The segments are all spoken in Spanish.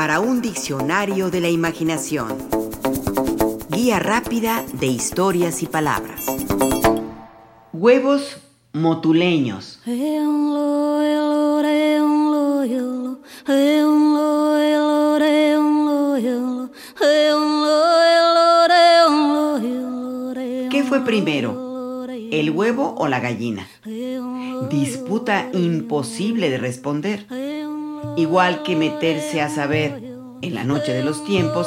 para un diccionario de la imaginación. Guía rápida de historias y palabras. Huevos motuleños. ¿Qué fue primero? ¿El huevo o la gallina? Disputa imposible de responder. Igual que meterse a saber en la noche de los tiempos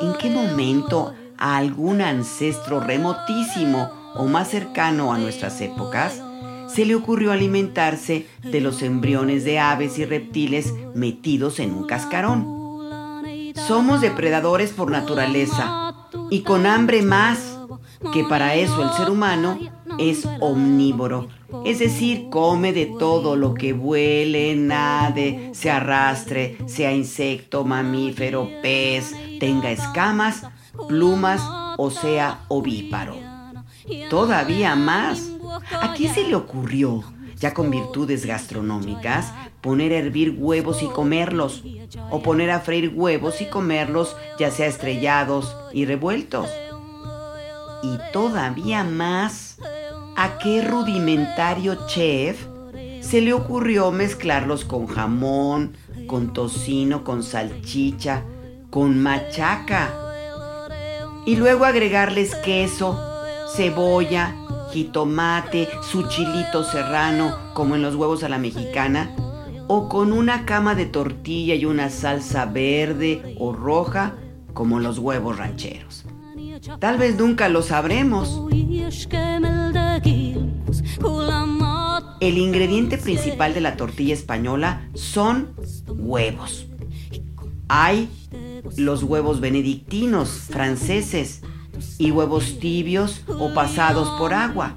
en qué momento a algún ancestro remotísimo o más cercano a nuestras épocas se le ocurrió alimentarse de los embriones de aves y reptiles metidos en un cascarón. Somos depredadores por naturaleza y con hambre más, que para eso el ser humano es omnívoro, es decir, come de todo lo que vuele, nade, se arrastre, sea insecto, mamífero, pez, tenga escamas, plumas o sea ovíparo. Todavía más. ¿A qué se le ocurrió, ya con virtudes gastronómicas, poner a hervir huevos y comerlos? O poner a freír huevos y comerlos, ya sea estrellados y revueltos. Y todavía más, ¿a qué rudimentario chef se le ocurrió mezclarlos con jamón, con tocino, con salchicha, con machaca? Y luego agregarles queso, cebolla, jitomate, su chilito serrano, como en los huevos a la mexicana, o con una cama de tortilla y una salsa verde o roja, como los huevos rancheros. Tal vez nunca lo sabremos. El ingrediente principal de la tortilla española son huevos. Hay los huevos benedictinos franceses y huevos tibios o pasados por agua.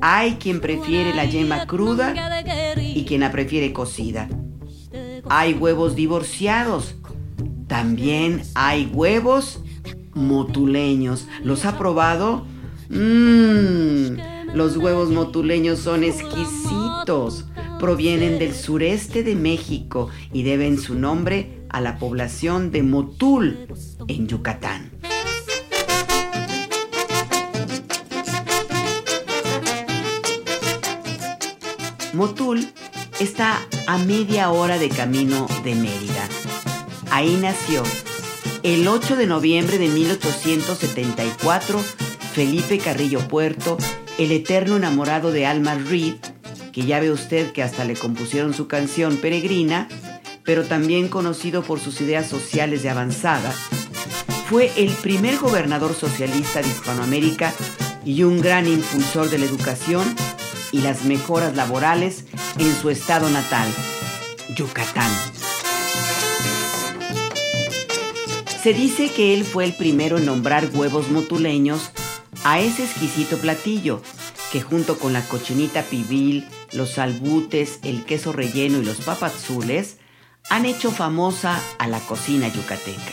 Hay quien prefiere la yema cruda y quien la prefiere cocida. Hay huevos divorciados. También hay huevos motuleños. ¿Los ha probado? Mmm, los huevos motuleños son exquisitos. Provienen del sureste de México y deben su nombre a la población de Motul, en Yucatán. Motul está a media hora de camino de Mérida. Ahí nació el 8 de noviembre de 1874 Felipe Carrillo Puerto, el eterno enamorado de Alma Reed, que ya ve usted que hasta le compusieron su canción Peregrina, pero también conocido por sus ideas sociales de avanzada, fue el primer gobernador socialista de Hispanoamérica y un gran impulsor de la educación y las mejoras laborales en su estado natal, Yucatán. Se dice que él fue el primero en nombrar huevos motuleños a ese exquisito platillo, que junto con la cochinita pibil, los albutes, el queso relleno y los papazules, han hecho famosa a la cocina yucateca.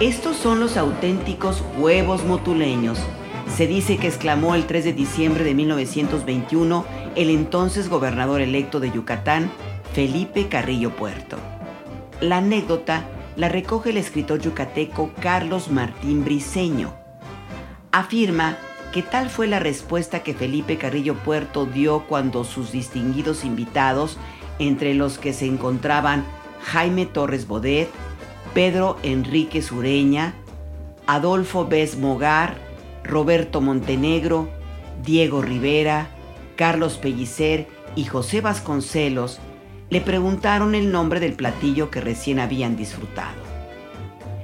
Estos son los auténticos huevos motuleños. Se dice que exclamó el 3 de diciembre de 1921 el entonces gobernador electo de Yucatán, Felipe Carrillo Puerto. La anécdota la recoge el escritor yucateco Carlos Martín Briceño. Afirma que tal fue la respuesta que Felipe Carrillo Puerto dio cuando sus distinguidos invitados, entre los que se encontraban Jaime Torres Bodet, Pedro Enrique Sureña, Adolfo Bez Mogar, Roberto Montenegro, Diego Rivera, Carlos Pellicer y José Vasconcelos le preguntaron el nombre del platillo que recién habían disfrutado.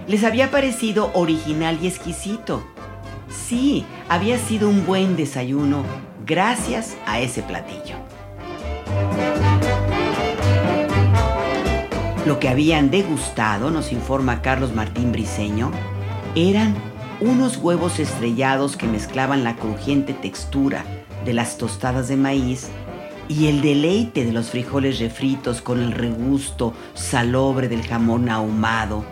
Les había parecido original y exquisito. Sí, había sido un buen desayuno gracias a ese platillo. Lo que habían degustado, nos informa Carlos Martín Briceño, eran unos huevos estrellados que mezclaban la crujiente textura de las tostadas de maíz y el deleite de los frijoles refritos con el regusto salobre del jamón ahumado,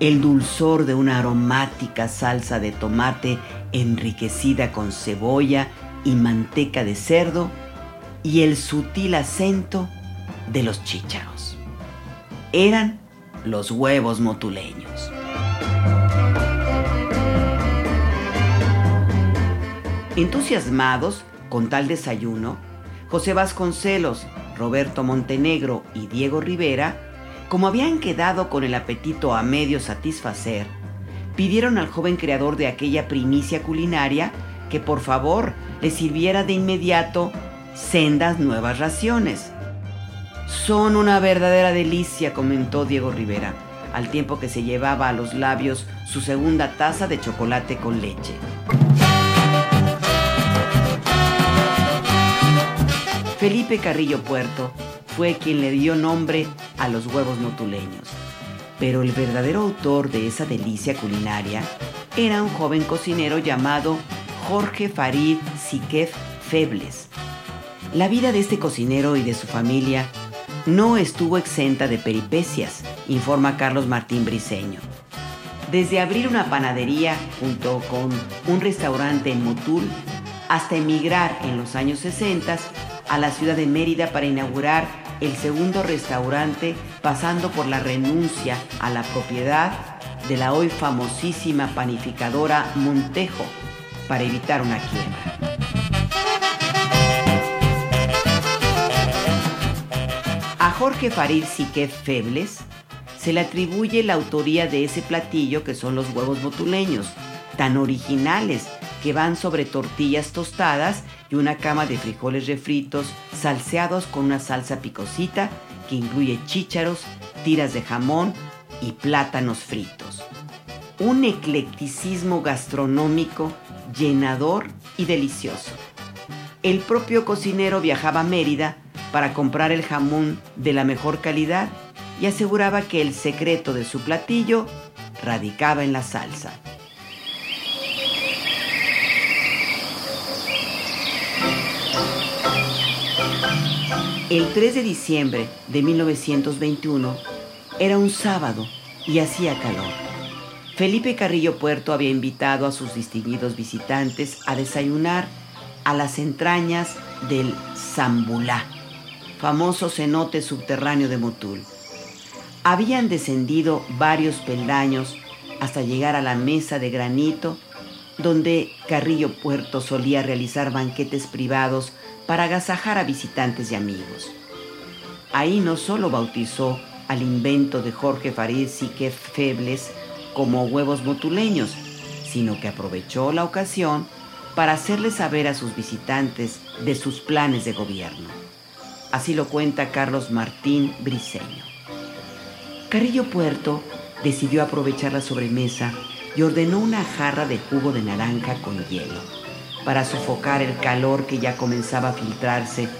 el dulzor de una aromática salsa de tomate enriquecida con cebolla y manteca de cerdo y el sutil acento de los chícharos. Eran los huevos motuleños. Entusiasmados con tal desayuno, José Vasconcelos, Roberto Montenegro y Diego Rivera, como habían quedado con el apetito a medio satisfacer, pidieron al joven creador de aquella primicia culinaria que por favor le sirviera de inmediato sendas nuevas raciones. Son una verdadera delicia, comentó Diego Rivera, al tiempo que se llevaba a los labios su segunda taza de chocolate con leche. Felipe Carrillo Puerto fue quien le dio nombre a los huevos notuleños, pero el verdadero autor de esa delicia culinaria era un joven cocinero llamado Jorge Farid Siquef Febles. La vida de este cocinero y de su familia no estuvo exenta de peripecias, informa Carlos Martín Briceño. Desde abrir una panadería junto con un restaurante en Motul hasta emigrar en los años 60 a la ciudad de Mérida para inaugurar el segundo restaurante pasando por la renuncia a la propiedad de la hoy famosísima panificadora Montejo para evitar una quiebra. A Jorge Farid Siquet Febles se le atribuye la autoría de ese platillo que son los huevos botuleños, tan originales que van sobre tortillas tostadas y una cama de frijoles refritos salseados con una salsa picosita que incluye chícharos, tiras de jamón y plátanos fritos. Un eclecticismo gastronómico llenador y delicioso. El propio cocinero viajaba a Mérida para comprar el jamón de la mejor calidad y aseguraba que el secreto de su platillo radicaba en la salsa. El 3 de diciembre de 1921 era un sábado y hacía calor. Felipe Carrillo Puerto había invitado a sus distinguidos visitantes a desayunar a las entrañas del Zambulá, famoso cenote subterráneo de Motul. Habían descendido varios peldaños hasta llegar a la mesa de granito donde Carrillo Puerto solía realizar banquetes privados para agasajar a visitantes y amigos. Ahí no solo bautizó al invento de Jorge Farid Sique Febles como huevos motuleños, sino que aprovechó la ocasión para hacerle saber a sus visitantes de sus planes de gobierno. Así lo cuenta Carlos Martín Briceño. Carrillo Puerto decidió aprovechar la sobremesa y ordenó una jarra de jugo de naranja con hielo para sofocar el calor que ya comenzaba a filtrarse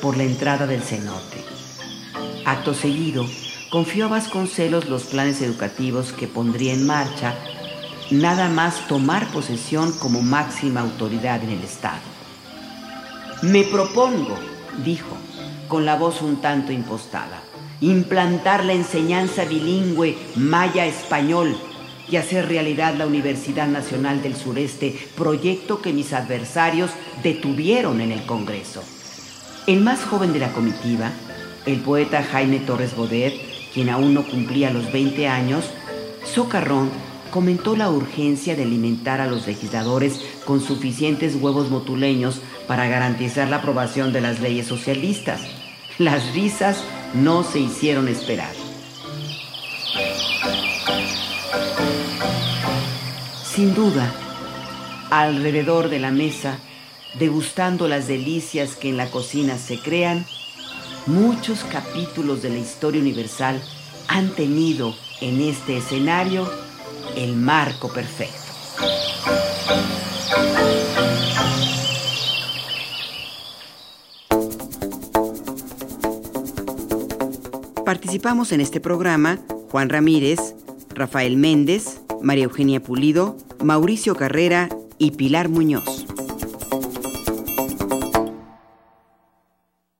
por la entrada del cenote. Acto seguido, confió a Vasconcelos los planes educativos que pondría en marcha, nada más tomar posesión como máxima autoridad en el Estado. Me propongo, dijo, con la voz un tanto impostada, implantar la enseñanza bilingüe maya-español y hacer realidad la Universidad Nacional del Sureste, proyecto que mis adversarios detuvieron en el Congreso. El más joven de la comitiva, el poeta Jaime Torres Bodet, quien aún no cumplía los 20 años, Socarrón comentó la urgencia de alimentar a los legisladores con suficientes huevos motuleños para garantizar la aprobación de las leyes socialistas. Las risas no se hicieron esperar. Sin duda, alrededor de la mesa, degustando las delicias que en la cocina se crean, muchos capítulos de la historia universal han tenido en este escenario el marco perfecto. Participamos en este programa Juan Ramírez, Rafael Méndez, María Eugenia Pulido, Mauricio Carrera y Pilar Muñoz.